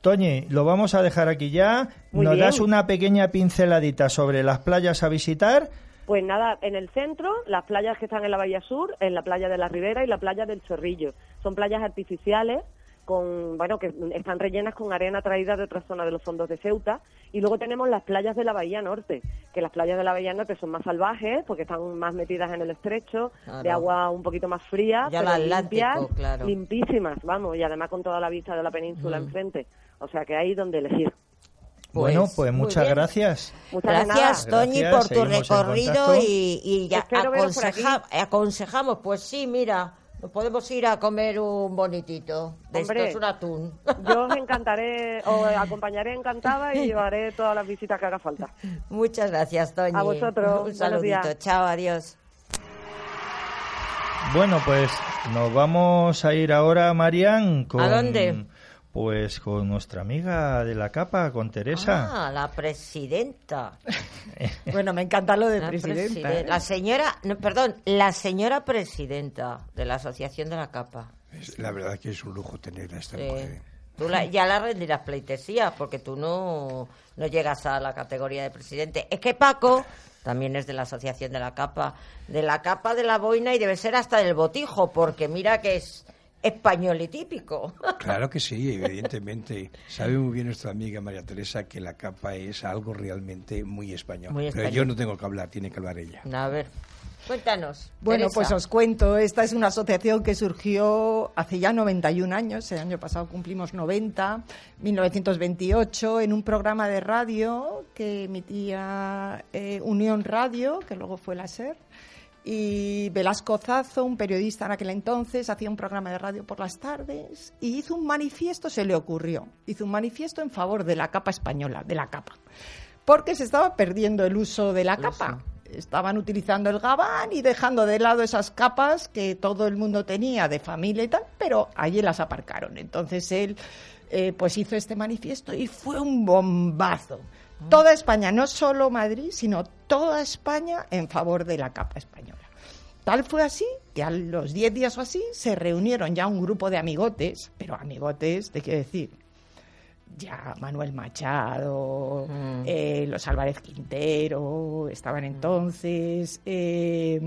Toñi, lo vamos a dejar aquí ya. Muy Nos bien. das una pequeña pinceladita sobre las playas a visitar. Pues nada, en el centro, las playas que están en la Bahía Sur, en la playa de la Ribera y la playa del Chorrillo. Son playas artificiales con, bueno, que están rellenas con arena traída de otras zonas de los fondos de Ceuta. Y luego tenemos las playas de la Bahía Norte, que las playas de la Bahía Norte son más salvajes porque están más metidas en el estrecho, Claro. de agua un poquito más fría, Ya pero limpias, claro. limpísimas, vamos, y además con toda la vista de la península Mm. enfrente. O sea que hay donde elegir. bueno, pues muy muchas gracias. Muchas Gracias. Toñi, por tu seguimos recorrido y, y ya aconseja- aconsejamos, pues sí, mira, nos podemos ir a comer un bonitito. De Hombre. estos, un atún. Yo os <laughs> encantaré, os acompañaré encantada y llevaré todas las visitas que haga falta. Muchas gracias, Toñi. A vosotros, Un buenos saludito. días. Chao, adiós. Bueno, pues nos vamos a ir ahora, Marian, con... ¿A dónde? Pues con nuestra amiga de la capa, con Teresa. Ah, la presidenta. <laughs> Bueno, me encanta lo de La, presidenta. presiden- ¿eh? la señora, no, perdón, la señora presidenta de la Asociación de la Capa. Es- La verdad que es un lujo tener a esta Sí. mujer. Tú la- ya la rendirás pleitesía porque tú no, no llegas a la categoría de presidente. Es que Paco también es de la Asociación de la Capa, de la Capa de la Boina y debe ser hasta del botijo porque mira que es español y típico. Claro que sí, <laughs> evidentemente. Sabe muy bien nuestra amiga María Teresa que la capa es algo realmente muy español. Muy Pero yo no tengo que hablar, tiene que hablar ella. A ver, cuéntanos. Bueno, Teresa. pues os cuento, esta es una asociación que surgió hace ya 91 años, el año pasado cumplimos 90, 1928, en un programa de radio que emitía eh, Unión Radio, que luego fue la SER, y Velasco Zazo, un periodista en aquel entonces, hacía un programa de radio por las tardes y hizo un manifiesto, se le ocurrió, hizo un manifiesto en favor de la capa española, de la capa, porque se estaba perdiendo el uso de la capa. Estaban utilizando el gabán y dejando de lado esas capas que todo el mundo tenía de familia y tal, pero allí las aparcaron. Entonces él eh, pues hizo este manifiesto y fue un bombazo. Toda España, no solo Madrid, sino toda España en favor de la capa española. Tal fue así que a los 10 días o así se reunieron ya un grupo de amigotes, pero amigotes, te quiero decir, ya Manuel Machado, Mm. eh, los Álvarez Quintero, estaban entonces, eh,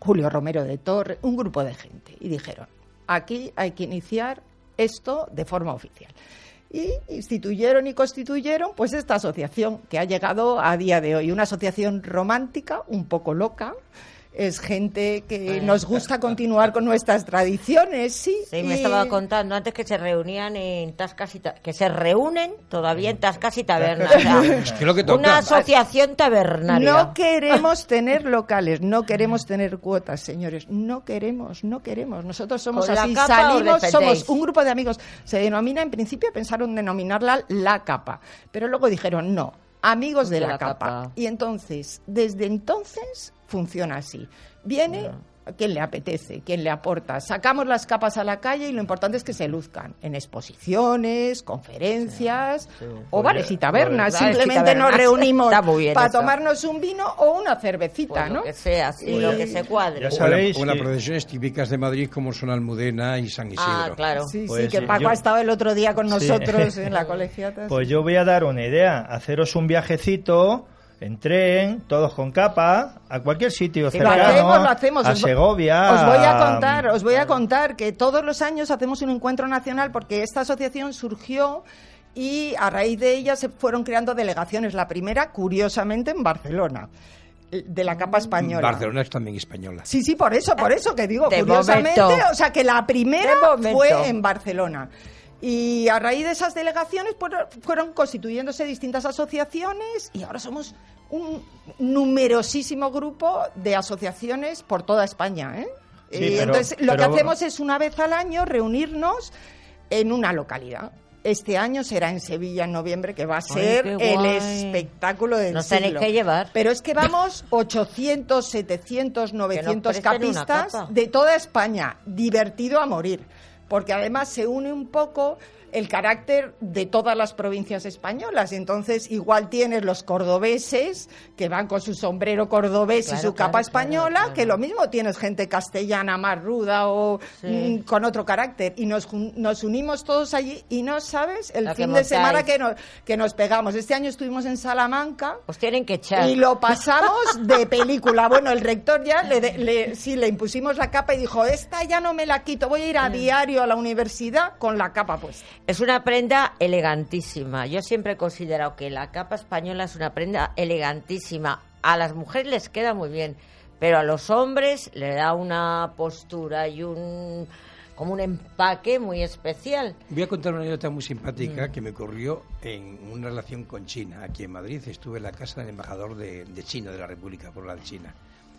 Julio Romero de Torre, un grupo de gente. Y dijeron, aquí hay que iniciar esto de forma oficial. Y instituyeron y constituyeron pues esta asociación que ha llegado a día de hoy, una asociación romántica, un poco loca. Es gente que nos gusta continuar con nuestras tradiciones, sí. Sí, me y- estaba contando antes que se reunían en tascas y ta- que se reúnen todavía en tascas y tabernas. <laughs> o sea, Es que lo que toca. una asociación tabernaria. No queremos tener locales, no queremos tener cuotas, señores. No queremos, no queremos. Nosotros somos ¿Con la así, salimos, somos un grupo de amigos. Se denomina, en principio pensaron denominarla la capa, pero luego dijeron no, amigos de, la, capa. Y entonces, desde entonces funciona así. Viene quien le apetece, quien le aporta. Sacamos las capas a la calle y lo importante es que se luzcan en exposiciones, conferencias o bares y tabernas. Simplemente nos <laughs> reunimos para tomarnos un vino o una cervecita, Pues ¿no? lo que sea, sí, Y- lo que se cuadre. Ya O, sabéis la- o las procesiones típicas de Madrid como son Almudena y San Isidro. Ah, claro. Sí, Pues sí, que Paco yo- ha estado el otro día con Sí. nosotros en la <laughs> colegiata. Pues yo voy a dar una idea, haceros un viajecito en tren, todos con capa, a cualquier sitio Sí, lo cercano, hacemos, lo hacemos. a Segovia. Os voy a contar, os voy a contar que todos los años hacemos un encuentro nacional porque esta asociación surgió y a raíz de ella se fueron creando delegaciones. La primera, curiosamente, en Barcelona, de la capa española. Barcelona es también española. Sí, sí, por eso, por eso que digo, De curiosamente, momento. o sea que la primera fue en Barcelona. Y a raíz de esas delegaciones pues, fueron constituyéndose distintas asociaciones y ahora somos un numerosísimo grupo de asociaciones por toda España. ¿eh? Sí, y pero- entonces lo que hacemos es una vez al año reunirnos en una localidad. Este año será en Sevilla en noviembre, que va a ser el espectáculo del Nos tenéis siglo. que llevar. Pero es que vamos 800, 700, 900 presten una capistas de toda España, divertido a morir, porque además se une un poco el carácter de todas las provincias españolas. Entonces, igual tienes los cordobeses que van con su sombrero cordobés y Claro, su capa española, claro, que lo mismo tienes gente castellana más ruda o Sí. mm, con otro carácter. Y nos, nos unimos todos allí y no sabes el fin de semana que nos, que nos pegamos. Este año estuvimos en Salamanca. Os tienen que echar. Y lo pasamos de película. Bueno, el rector ya le, le- sí le impusimos la capa y dijo, esta ya no me la quito, voy a ir a diario a la universidad con la capa puesta. Es una prenda elegantísima. Yo siempre he considerado que la capa española es una prenda elegantísima. A las mujeres les queda muy bien, pero a los hombres le da una postura y un como un empaque muy especial. Voy a contar una anécdota muy Mm. simpática que me ocurrió en una relación con China. Aquí en Madrid estuve en la casa del embajador de, de China, de la República Popular de China.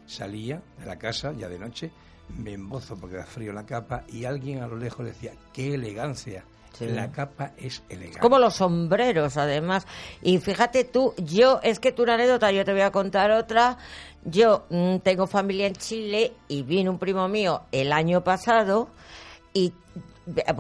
Salía de la casa ya de noche, me embozo porque da frío en la capa y alguien a lo lejos decía, qué elegancia. Sí. La capa es elegante. Como los sombreros, además. Y fíjate tú, yo, es que tú una anécdota, yo te voy a contar otra. Yo mm, tengo familia en Chile y vino un primo mío el año pasado y,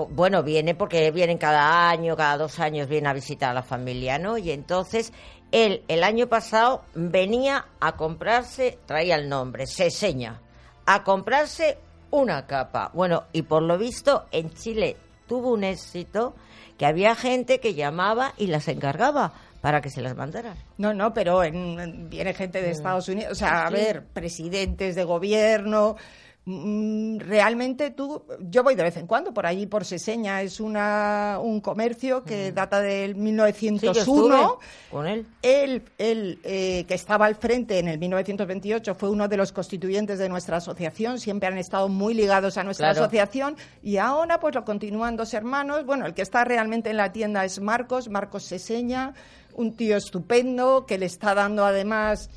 bueno, viene porque vienen cada año, cada dos años viene a visitar a la familia, ¿no? Y entonces él el año pasado venía a comprarse, traía el nombre, Seseña, a comprarse una capa. Bueno, y por lo visto en Chile tuvo un éxito que había gente que llamaba y las encargaba para que se las mandaran. No, no, pero en- en- viene gente de Estados Unidos, o sea, a Sí. ver, presidentes de gobierno. Mm, Realmente tú, yo voy de vez en cuando por allí, por Seseña, es una, un comercio que data del Sí, yo 1901. estuve con él. Él, él, eh, que estaba al frente en el 1928, fue uno de los constituyentes de nuestra asociación. Siempre han estado muy ligados a nuestra Claro. asociación. Y ahora, pues lo continúan dos hermanos. Bueno, el que está realmente en la tienda es Marcos, Marcos Seseña, un tío estupendo que le está dando además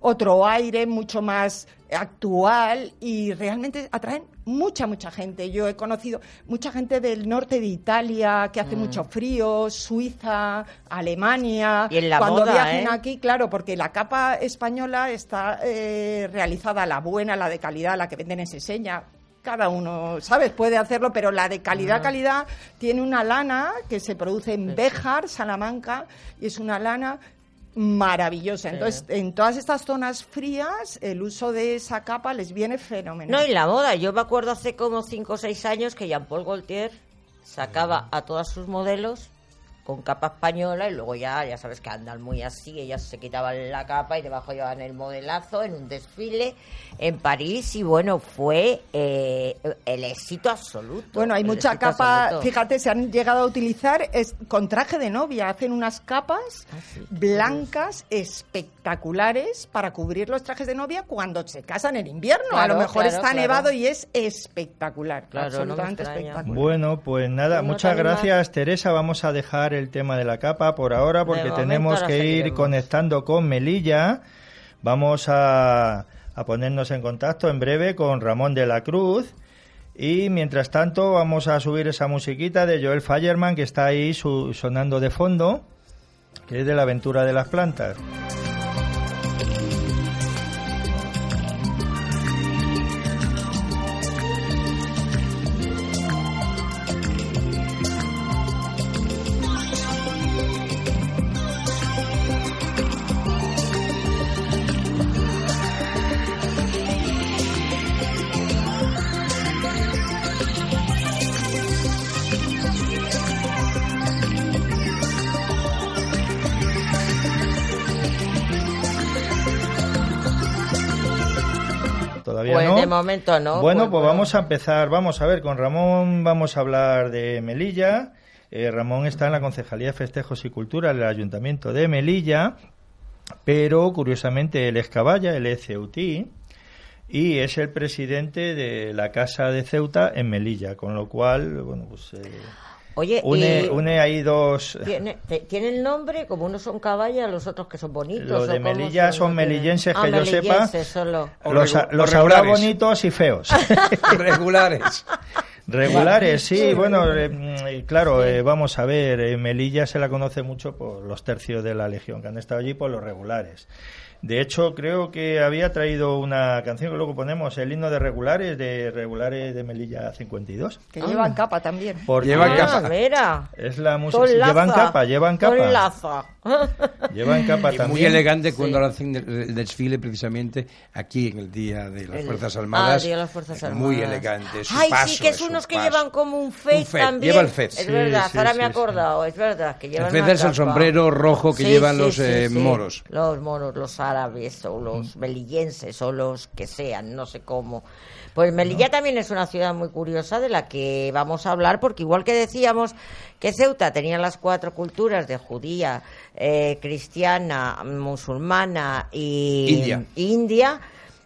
otro aire mucho más actual y realmente atraen mucha, mucha gente. Yo he conocido mucha gente del norte de Italia que hace Mm. mucho frío, Suiza, Alemania. Y en la Cuando moda, viajen ¿eh? aquí, claro, porque la capa española está eh, realizada, la buena, la de calidad, la que venden en Seseña. Cada uno, ¿sabes? Puede hacerlo, pero la de calidad, calidad, tiene una lana que se produce en Béjar, Salamanca, y es una lana maravillosa. Entonces, en todas estas zonas frías, el uso de esa capa les viene fenomenal. No, y la moda. Yo me acuerdo hace como 5 o 6 años que Jean-Paul Gaultier sacaba a todas sus modelos con capa española y luego ya, ya sabes que andan muy así, ellas se quitaban la capa y debajo llevaban el modelazo en un desfile en París y bueno, fue eh, el éxito absoluto. Bueno, hay mucha capa, absoluto. fíjate, se han llegado a utilizar es, con traje de novia, hacen unas capas Ah, sí. blancas espectaculares para cubrir los trajes de novia cuando se casan en invierno. a lo mejor claro, está claro. nevado y es espectacular, Claro, absolutamente espectacular. Bueno, pues nada, ¿No muchas gracias Teresa. Vamos a dejar el tema de la capa por ahora porque tenemos que ir conectando con Melilla. Vamos a, a ponernos en contacto en breve con Ramón de la Cruz. Y mientras tanto vamos a subir esa musiquita de Joel Fireman que está ahí su- sonando de fondo, que es de la aventura de las plantas. Momento no. Bueno, pues pues, bueno. vamos a empezar. Vamos a ver, con Ramón vamos a hablar de Melilla. Eh, Ramón está en la Concejalía de Festejos y Cultura del Ayuntamiento de Melilla, pero curiosamente él es caballa, él es ceutí y es el presidente de la Casa de Ceuta en Melilla, con lo cual, bueno, pues eh, Oye, une, y une ahí dos... tiene, te- tiene el nombre, como unos son caballas, los otros que son bonitos. Los ¿o de Melilla son tienen- melillenses, Ah, que yo sepa. solo. Los, los habrá bonitos y feos. <laughs> Regulares. Regulares, sí, bueno, eh, mm, claro, eh, vamos a ver, eh, Melilla se la conoce mucho por los tercios de la Legión que han estado allí, por los regulares. De hecho, creo que había traído una canción que luego ponemos, el himno de regulares, de regulares de Melilla 52. Que llevan capa también. Porque Llevan ah, capa. mira. es la música. Con. Llevan capa, llevan Con capa. laza. <laughs> Llevan capa Y también. muy elegante cuando hacen el desfile precisamente aquí en el Día de las El- Fuerzas Ah, Armadas. Día de las Fuerzas Armadas. Muy elegante. Su Ay, paso, sí, que es unos que paso. llevan como un fez Un fez, también. lleva el fez. Es Sí, verdad, sí, ahora sí, me he sí. acordado, es verdad, que llevan El fez es el sombrero rojo que Sí, llevan sí, los sí, eh, sí. moros. Los moros, los árabes o los melillenses o los que sean, no sé cómo. Pues Melilla también es una ciudad muy curiosa de la que vamos a hablar porque igual que decíamos que Ceuta tenía las cuatro culturas de judía, eh, cristiana, musulmana y India. India,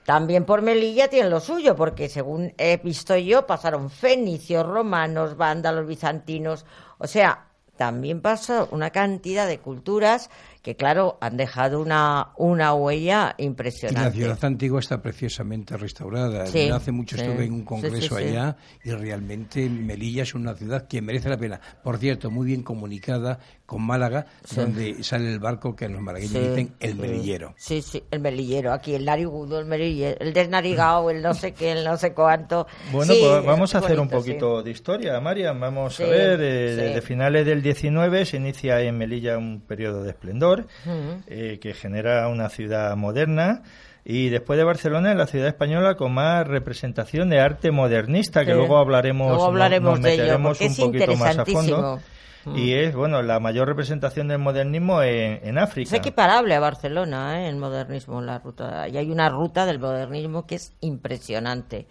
también por Melilla tienen lo suyo, porque según he visto yo, pasaron fenicios, romanos, vándalos, bizantinos, o sea, también pasó una cantidad de culturas que, claro, han dejado una, una huella Y la impresionante. ciudad antigua está preciosamente restaurada. Sí, Yo hace mucho sí, estuve en un congreso sí. allá y realmente Melilla es una ciudad que merece la pena. Por cierto, muy bien comunicada con Málaga, donde sale el barco que los malagueños Sí, dicen el sí. melillero. Sí, sí, el melillero, aquí el narigudo, el melillero, el desnarigado, el no sé qué, el no sé cuánto. Bueno, Sí, pues vamos a hacer un bonito, poquito de historia, Marian. Vamos Sí, a ver, eh, sí. desde finales del 19 se inicia en Melilla un periodo de esplendor eh, que genera una ciudad moderna. Y después de Barcelona, es la ciudad española con más representación de arte modernista, que Sí. luego hablaremos, Luego hablaremos nos de ello, un es poquito más a fondo. Mm. Y es, bueno, la mayor representación del modernismo en, en África. Es equiparable a Barcelona, ¿eh? el modernismo, la ruta. Y hay una ruta del modernismo que es impresionante.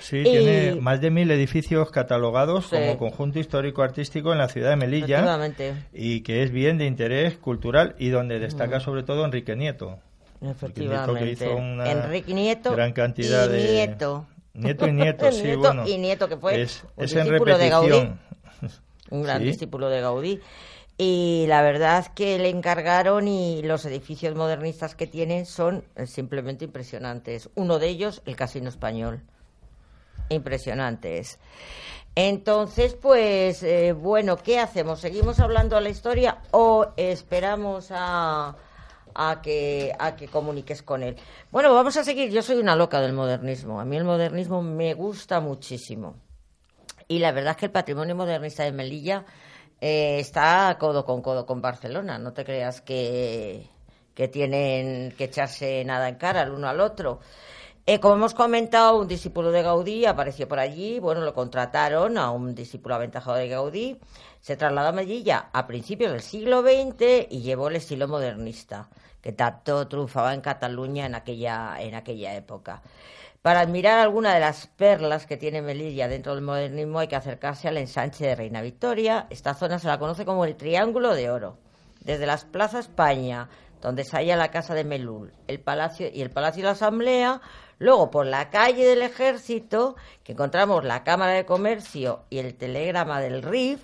Sí, Y- tiene más de mil edificios catalogados Sí. como conjunto histórico-artístico en la ciudad de Melilla y que es bien de interés cultural y donde destaca Mm. sobre todo Enrique Nieto. Efectivamente. que hizo una Enrique Nieto gran cantidad y de- Nieto. Nieto y Nieto, <laughs> sí, Nieto bueno. y Nieto, que fue es, un es en de Gaudí. Un gran Sí. discípulo de Gaudí. Y la verdad que le encargaron y los edificios modernistas que tienen son eh, simplemente impresionantes. Uno de ellos, el Casino Español. Impresionantes. Entonces, pues, eh, bueno, ¿qué hacemos? ¿Seguimos hablando de la historia o esperamos a, a, que, a que comuniques con él? Bueno, vamos a seguir. Yo soy una loca del modernismo. A mí el modernismo me gusta muchísimo. Y la verdad es que el patrimonio modernista de Melilla eh, está codo con codo con Barcelona. No te creas que, que tienen que echarse nada en cara el uno al otro. Eh, como hemos comentado, un discípulo de Gaudí apareció por allí. Bueno, lo contrataron a un discípulo aventajado de Gaudí. Se trasladó a Melilla a principios del siglo XX y llevó el estilo modernista, que tanto triunfaba en Cataluña en aquella, en aquella época. Para admirar alguna de las perlas que tiene Melilla dentro del modernismo hay que acercarse al ensanche de Reina Victoria. Esta zona se la conoce como el Triángulo de Oro. Desde las Plaza España, donde se halla la Casa de Melul, el Palacio y el Palacio de la Asamblea, luego por la calle del Ejército, que encontramos la Cámara de Comercio y el Telegrama del RIF,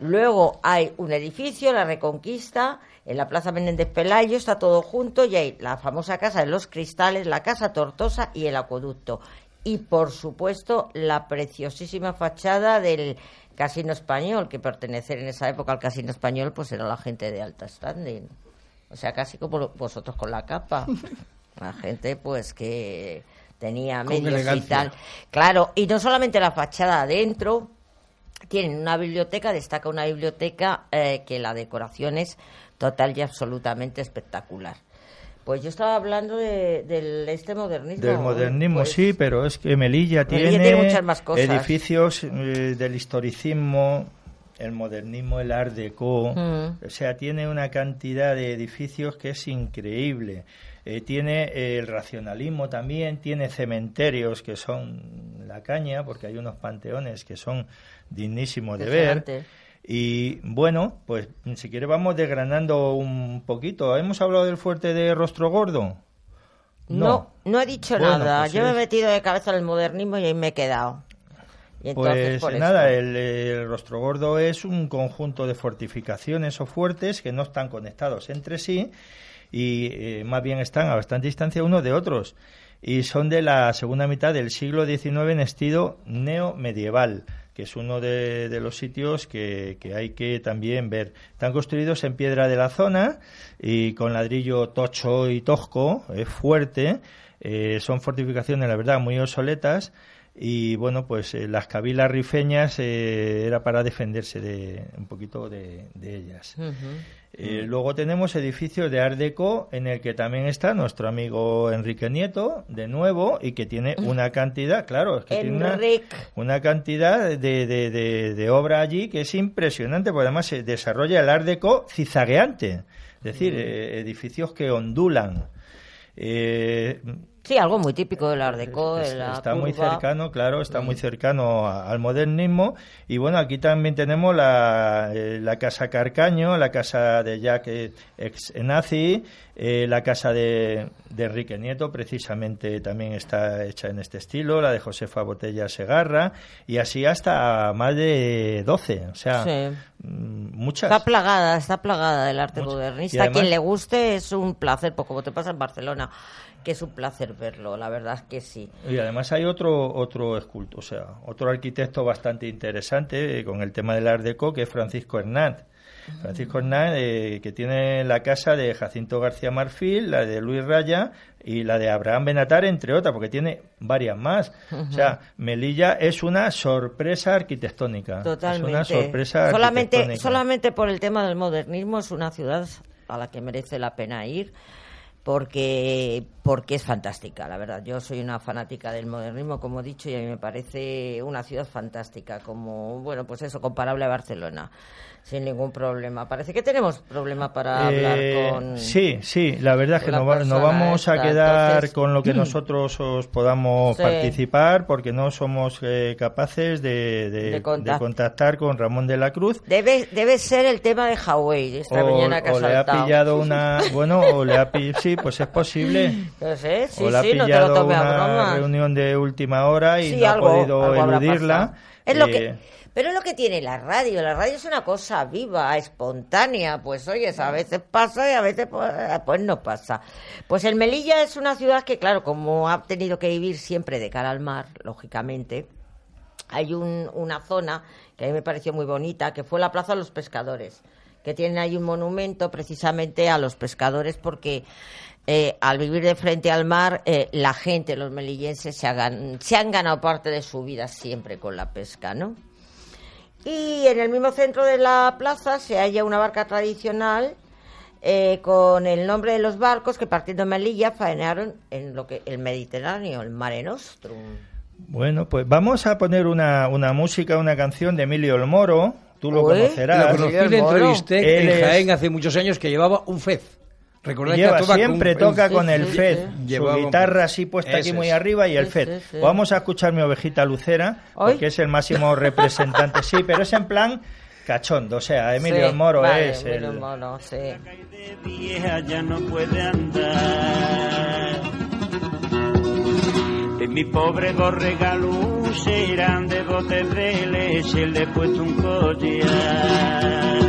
Luego hay un edificio, la Reconquista, en la Plaza Menéndez Pelayo, está todo junto y hay la famosa Casa de los Cristales, la Casa Tortosa y el Acueducto. Y, por supuesto, la preciosísima fachada del Casino Español, que pertenecer en esa época al Casino Español, pues era la gente de alta standing. O sea, casi como vosotros con la capa. <laughs> La gente, pues, que tenía medios y tal. Claro, y no solamente la fachada adentro, tienen una biblioteca, destaca una biblioteca eh, que la decoración es total y absolutamente espectacular. Pues yo estaba hablando de, del este modernismo. Del modernismo, pues, sí, pero es que Melilla, Melilla tiene, tiene muchas más cosas. edificios eh, del historicismo el modernismo, el art deco, Mm. o sea, tiene una cantidad de edificios que es increíble. Eh, tiene eh, el racionalismo también, tiene cementerios que son la caña, porque hay unos panteones que son dignísimos de ver. Y bueno, pues si quiere vamos desgranando un poquito. ¿Hemos hablado del fuerte de Rostro Gordo? No, no he dicho Bueno, nada. pues Yo me he metido de cabeza en el modernismo y ahí me he quedado. Y entonces, Pues nada, el, el Rostro Gordo es un conjunto de fortificaciones o fuertes que no están conectados entre sí y eh, más bien están a bastante distancia unos de otros y son de la segunda mitad del siglo XIX en estilo neomedieval que es uno de, de los sitios que, que hay que también ver. Están construidos en piedra de la zona y con ladrillo tocho y tosco, es fuerte. eh, son fortificaciones, la verdad, muy obsoletas. Y bueno, pues eh, las cabilas rifeñas eh, era para defenderse de un poquito de, de ellas. Eh, luego tenemos edificios de Art Deco en el que también está nuestro amigo Enrique Nieto, de nuevo, y que tiene una cantidad, claro, es que tiene una, cantidad de, de, de- de obra allí que es impresionante, porque además se desarrolla el Art Deco cizagueante, es decir, eh, edificios que ondulan. Eh, Sí, algo muy típico del Art Deco, de la está muy cercano, claro, está muy cercano al modernismo. Y bueno, aquí también tenemos la, eh, la casa Carcaño, la casa de Jacques ex nazi, eh, la casa de, de Enrique Nieto, precisamente también está hecha en este estilo, la de Josefa Botella Segarra, y así hasta más de 12, o sea, Sí. mm, muchas. Está plagada, está plagada del arte modernista. Además- a quien le guste es un placer, pues como te pasa en Barcelona, que es un placer verlo, la verdad es que sí. Y además hay otro otro esculto, o sea, otro arquitecto bastante interesante eh, con el tema del Art Deco, que es Francisco Hernández. Francisco Hernández, eh, que tiene la casa de Jacinto García Marfil, la de Luis Raya y la de Abraham Benatar, entre otras, porque tiene varias más. O sea, Melilla es una sorpresa arquitectónica. Totalmente. Es una sorpresa solamente, arquitectónica. solamente por el tema del modernismo es una ciudad a la que merece la pena ir porque porque es fantástica, la verdad. Yo soy una fanática del modernismo, como he dicho, y a mí me parece una ciudad fantástica, como, bueno, pues eso, comparable a Barcelona, sin ningún problema. Parece que tenemos problema para hablar Eh, con... Sí, sí, la verdad es que la no, vamos a quedar entonces- con lo que <clears throat> nosotros os podamos Sí. participar porque no somos eh, capaces de, de- De contact- de contactar con Ramón de la Cruz. Debe, debe ser el tema de Huawei, esta O, mañana que ha o le ha pillado <laughs> una. Bueno, o le ha pillado. Sí, pues es posible. <laughs> Sí, o le ha sí, no te pillado lo una broma. reunión de última hora y Sí, no algo- ha podido algo eludirla. lo Eh, que, pero es lo que tiene la radio. La radio es una cosa viva, espontánea. Pues oye, a veces pasa y a veces pues, pues no pasa. Pues el Melilla es una ciudad que, claro, como ha tenido que vivir siempre de cara al mar, lógicamente, hay un- una zona que a mí me pareció muy bonita, que fue la Plaza de los Pescadores, que tiene ahí un monumento precisamente a los pescadores porque eh, al vivir de frente al mar, eh, la gente, los melillenses, se, hagan- se han ganado parte de su vida siempre con la pesca, ¿no? Y en el mismo centro de la plaza se halla una barca tradicional eh, con el nombre de los barcos que partiendo de Melilla faenaron en lo que el Mediterráneo, el Mare Nostrum. Bueno, pues vamos a poner una, una música, una canción de Emilio El Moro. Tú lo Uy, conocerás. Lo conocí, le entrevisté Él en es- Jaén hace muchos años que llevaba un fez. Recordad Lleva, que siempre con un- toca sí, con sí, el sí, FED, sí. su guitarra así puesta aquí muy arriba y el Sí, FED. sí, sí. Vamos a escuchar mi ovejita lucera, porque es el máximo <laughs> representante. Sí, pero es en plan cachondo, o sea, Emilio Sí, Moro vale, es Emilio el... Moro, sí. de vieja ya no puede andar. En mi pobre borrega serán de botes de leche le he puesto un collar.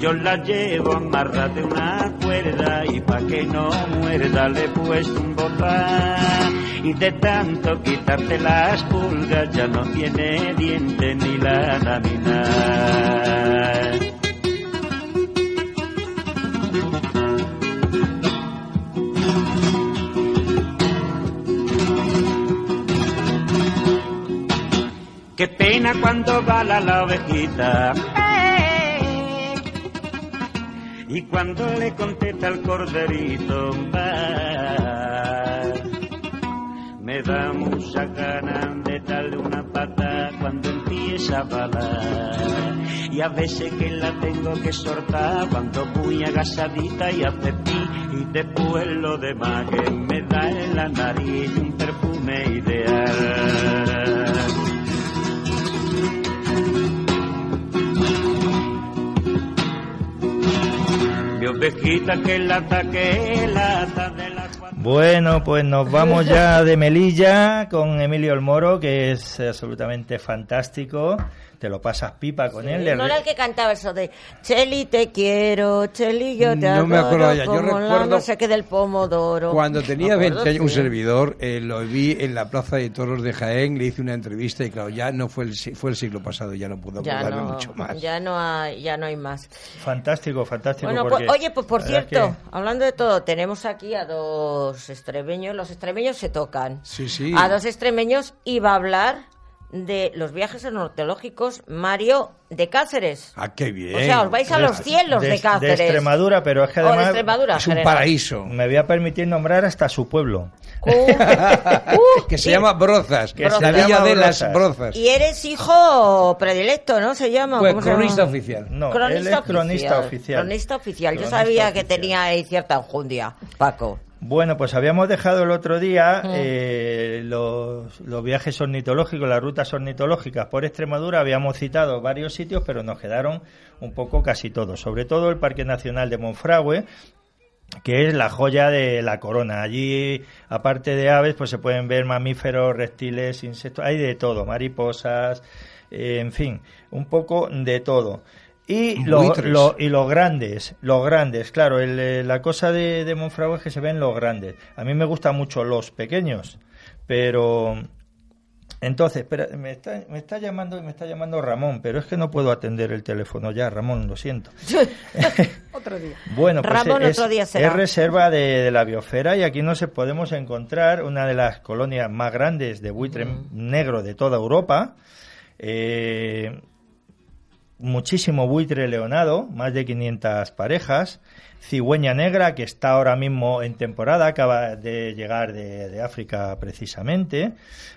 Yo la llevo amarrada de una cuerda y pa' que no muerda le he puesto un botán. Y de tanto quitarte las pulgas ya no tiene diente ni lana ni nada. Qué pena cuando bala la ovejita. Y cuando le contesta al corderito, va. Me da mucha gana de darle una pata cuando empieza a balar. y a veces que la tengo que soltar cuando muy agasadita y hace pi y después lo demás que me da en la nariz un perfume ideal. Bueno, pues nos vamos ya de Melilla con Emilio El Moro, que es absolutamente fantástico. Te lo pasas pipa con él. No era el que cantaba eso de Cheli te quiero, Cheli yo te No me acuerdo ya, yo recuerdo no sé qué del pomodoro. Cuando tenía acuerdo, 20 años, un sí. servidor, eh, lo vi en la Plaza de Toros de Jaén, le hice una entrevista y claro, ya no fue el, fue el siglo pasado, ya no puedo Ya acordarme no, mucho más. ya no hay, ya no hay más. Fantástico, fantástico. Bueno, porque pues, oye, pues por cierto, hablando de todo, tenemos aquí a dos extremeños. Los extremeños se tocan. Sí, sí. A dos extremeños va a hablar de los viajes ornitológicos Mario de Cáceres. Ah, qué bien. O sea, os vais a de- los cielos de, de, Cáceres. de Extremadura, pero es que además Extremadura, es un general. paraíso. me voy a permitir nombrar hasta su pueblo. Uh, <laughs> <laughs> que se y- llama Brozas, Que la se villa llama de Brozas. las Brozas. Y eres hijo predilecto, ¿no? Se llama. Pues ¿cómo se llama? cronista oficial. No, cronista él es cronista oficial. Cronista oficial. Yo Cronista sabía que oficial. tenía ahí cierta enjundia, Paco. Bueno, pues habíamos dejado el otro día Mm. eh, los, los viajes ornitológicos, las rutas ornitológicas por Extremadura. Habíamos citado varios sitios, pero nos quedaron un poco casi todos. Sobre todo el Parque Nacional de Monfragüe, que es la joya de la corona. Allí, aparte de aves, pues se pueden ver mamíferos, reptiles, insectos, hay de todo, mariposas, eh, en fin, un poco de todo. Y, lo- Buitres. lo- y los grandes, los grandes, claro, el, eh, la cosa de, de Monfragüe es que se ven los grandes. A mí me gustan mucho los pequeños, pero entonces, espera, me está, me está llamando, me está llamando Ramón, pero es que no puedo atender el teléfono ya, Ramón, lo siento. <laughs> <laughs> Otro día. Bueno, pues Ramón, es, otro día será. es reserva de, de la biosfera y aquí nos podemos encontrar una de las colonias más grandes de buitre negro de toda Europa. Eh, muchísimo buitre leonado, más de 500 parejas. Cigüeña negra, que está ahora mismo en temporada, acaba de llegar de, de África precisamente.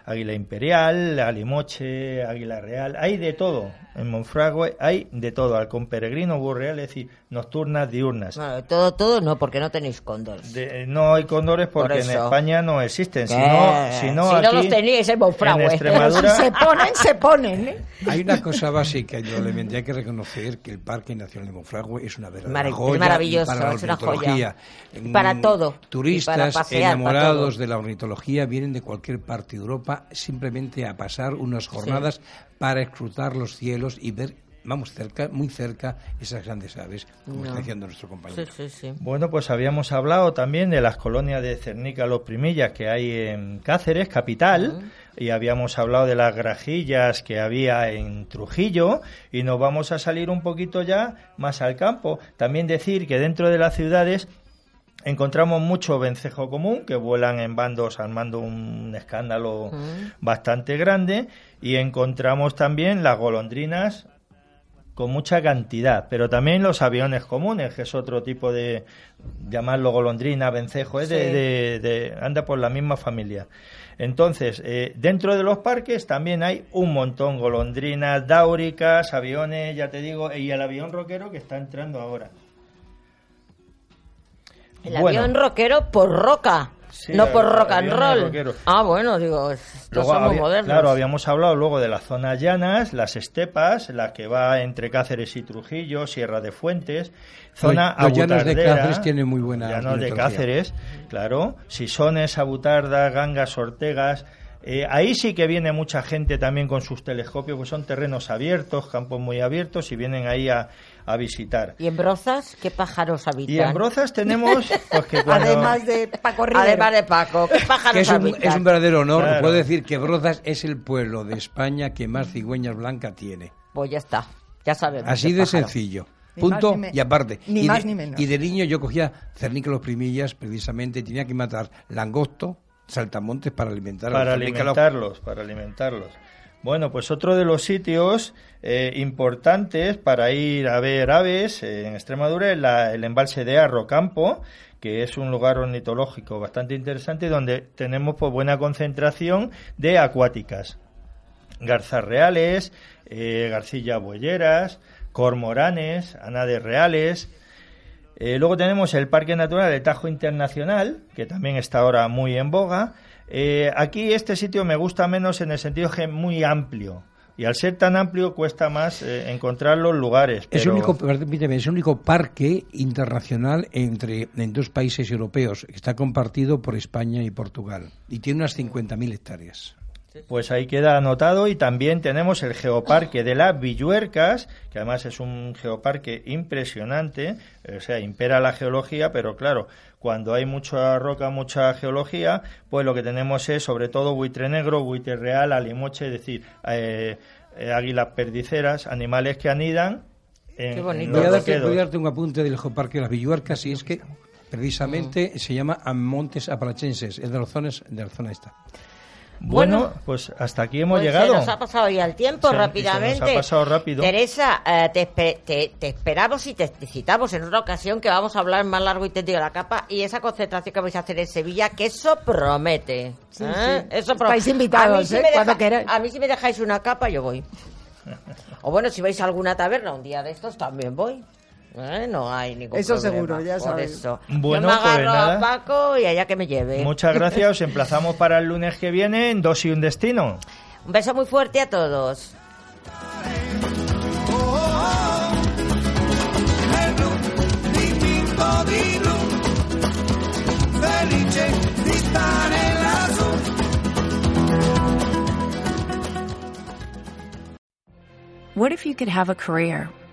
Águila imperial, alimoche, águila real. Hay de todo. En Monfragüe hay de todo. Halcón peregrino, burreales y nocturnas, diurnas. Bueno, todo, todo no, porque no tenéis cóndores. De- no hay cóndores porque Por en. España no existen. Si no, si no, Si no aquí, los teníais en Monfragüe. en si Extremadura, <laughs> se ponen, se ponen. ¿eh? Hay una cosa básica, indudablemente hay que reconocer que el Parque Nacional de Monfragüe es una verdadera joya maravilloso, para la ornitología. joya. Para Mm, todo, y para Turistas pasear, para enamorados todo. de la ornitología vienen de cualquier parte de Europa simplemente a pasar unas jornadas para escrutar los cielos y ver, vamos, cerca, muy cerca, esas grandes aves, como No. está diciendo nuestro compañero. sí, sí. Bueno, pues habíamos hablado también de las colonias de Cernica Los Primillas que hay en Cáceres, capital, y habíamos hablado de las grajillas que había en Trujillo, y nos vamos a salir un poquito ya más al campo. También decir que dentro de las ciudades encontramos mucho vencejo común, que vuelan en bandos armando un escándalo bastante grande, y encontramos también las golondrinas con mucha cantidad, pero también los aviones comunes, que es otro tipo de llamarlo golondrina, vencejo, es de, Sí. de- de- anda por la misma familia. Entonces, eh, dentro de los parques también hay un montón, golondrinas, dáuricas, aviones, ya te digo, y el avión roquero que está entrando ahora. El Bueno. avión rockero por roca, Sí, no por rock and roll. Ah, bueno, digo, Luego somos había- modernos. Claro, habíamos hablado luego de las zonas llanas, las estepas, la que va entre Cáceres y Trujillo, Sierra de Fuentes, zona los llanos de abutardera, Cáceres tienen muy buena Llanos de. Cáceres, claro, Sisones, Abutardas, Gangas, Ortegas. Eh, ahí sí que viene mucha gente también con sus telescopios, pues son terrenos abiertos, campos muy abiertos y vienen ahí a, a visitar. ¿Y en Brozas qué pájaros habitan? Y en Brozas tenemos, pues que <laughs> cuando... Además de Paco Rivero. Además de Paco, ¿qué <laughs> pájaros Que es, un, habitan? es un verdadero honor. Claro. Puedo decir que Brozas es el pueblo de España que más cigüeñas blancas tiene. Pues ya está, ya sabemos. Así de pájaro. sencillo. Ni Punto más ni me- y aparte. ni y más de, ni menos. Y de niño yo cogía cernícalos primillas, precisamente, tenía que matar langosto, saltamontes para alimentar a para alimentarlos, para alimentarlos. Bueno, pues otro de los sitios eh, importantes para ir a ver aves eh, en Extremadura es la- el embalse de Arrocampo, que es un lugar ornitológico bastante interesante donde tenemos pues buena concentración de acuáticas. Garzas reales, eh, garcillas bueyeras, cormoranes, anades reales. Eh, luego tenemos el Parque Natural de Tajo Internacional, que también está ahora muy en boga. Eh, aquí este sitio me gusta menos en el sentido que es muy amplio. Y al ser tan amplio cuesta más eh, encontrar los lugares. Es, el único, permíteme, es el único parque internacional entre en dos países europeos. Está compartido por España y Portugal. Y tiene unas 50.000 hectáreas. Pues ahí queda anotado y también tenemos el geoparque de las Villuercas, que además es un geoparque impresionante, o sea, impera la geología, pero claro, cuando hay mucha roca, mucha geología, pues lo que tenemos es sobre todo buitre negro, buitre real, alimoche, es decir, eh, eh, águilas perdiceras, animales que anidan en, Qué bonito. Voy a, darte, voy a darte un apunte del Geoparque de las Villuercas y es que precisamente se llama Montes Apalachenses, es de la zona, de la zona esta. Bueno, Bueno, pues hasta aquí hemos Pues llegado. Se nos ha pasado ya el tiempo Se- rápidamente. se nos ha pasado rápido. Teresa, eh, te, te- te esperamos y te, te citamos en otra ocasión que vamos a hablar más largo y tendido de la capa y esa concentración que vais a hacer en Sevilla, que eso promete. Sí, ¿eh? sí. Eso pro- Estáis invitados, A mí si ¿eh? me deja-. A mí si me dejáis una capa, yo voy. O bueno, si vais a alguna taberna un día de estos, también voy. ¿Eh? No hay ningún Eso problema. seguro, ya Por sabes. eso. Bueno, yo me pues nada. a Paco y allá que me lleve. Muchas gracias, os emplazamos para el lunes que viene en Dos y un Destino. Un beso muy fuerte a todos. What if you could have a career